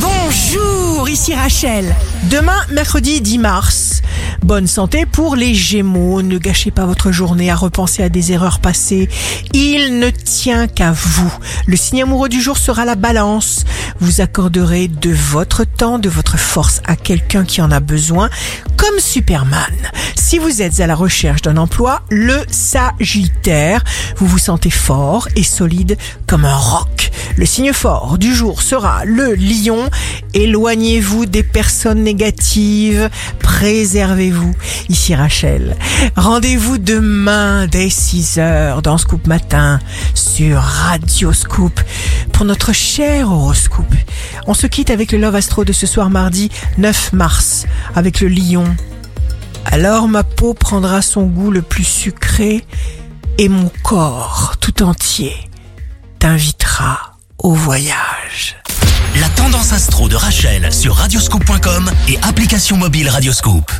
Bonjour, ici Rachel. Demain, mercredi 10 mars. Bonne santé pour les Gémeaux. Ne gâchez pas votre journée à repenser à des erreurs passées. Il ne tient qu'à vous. Le signe amoureux du jour sera la balance. Vous accorderez de votre temps, de votre force à quelqu'un qui en a besoin, comme Superman. Si vous êtes à la recherche d'un emploi, le Sagittaire, vous vous sentez fort et solide comme un roc. Le signe fort du jour sera le lion. Éloignez-vous des personnes négatives. Préservez-vous. Ici Rachel. Rendez-vous demain dès 6 heures dans Scoop Matin sur Radio Scoop pour notre cher horoscope. On se quitte avec le Love Astro de ce soir mardi 9 mars avec le lion. Alors ma peau prendra son goût le plus sucré et mon corps tout entier t'invitera au voyage. La tendance astro de Rachel sur radioscope.com et application mobile Radioscope.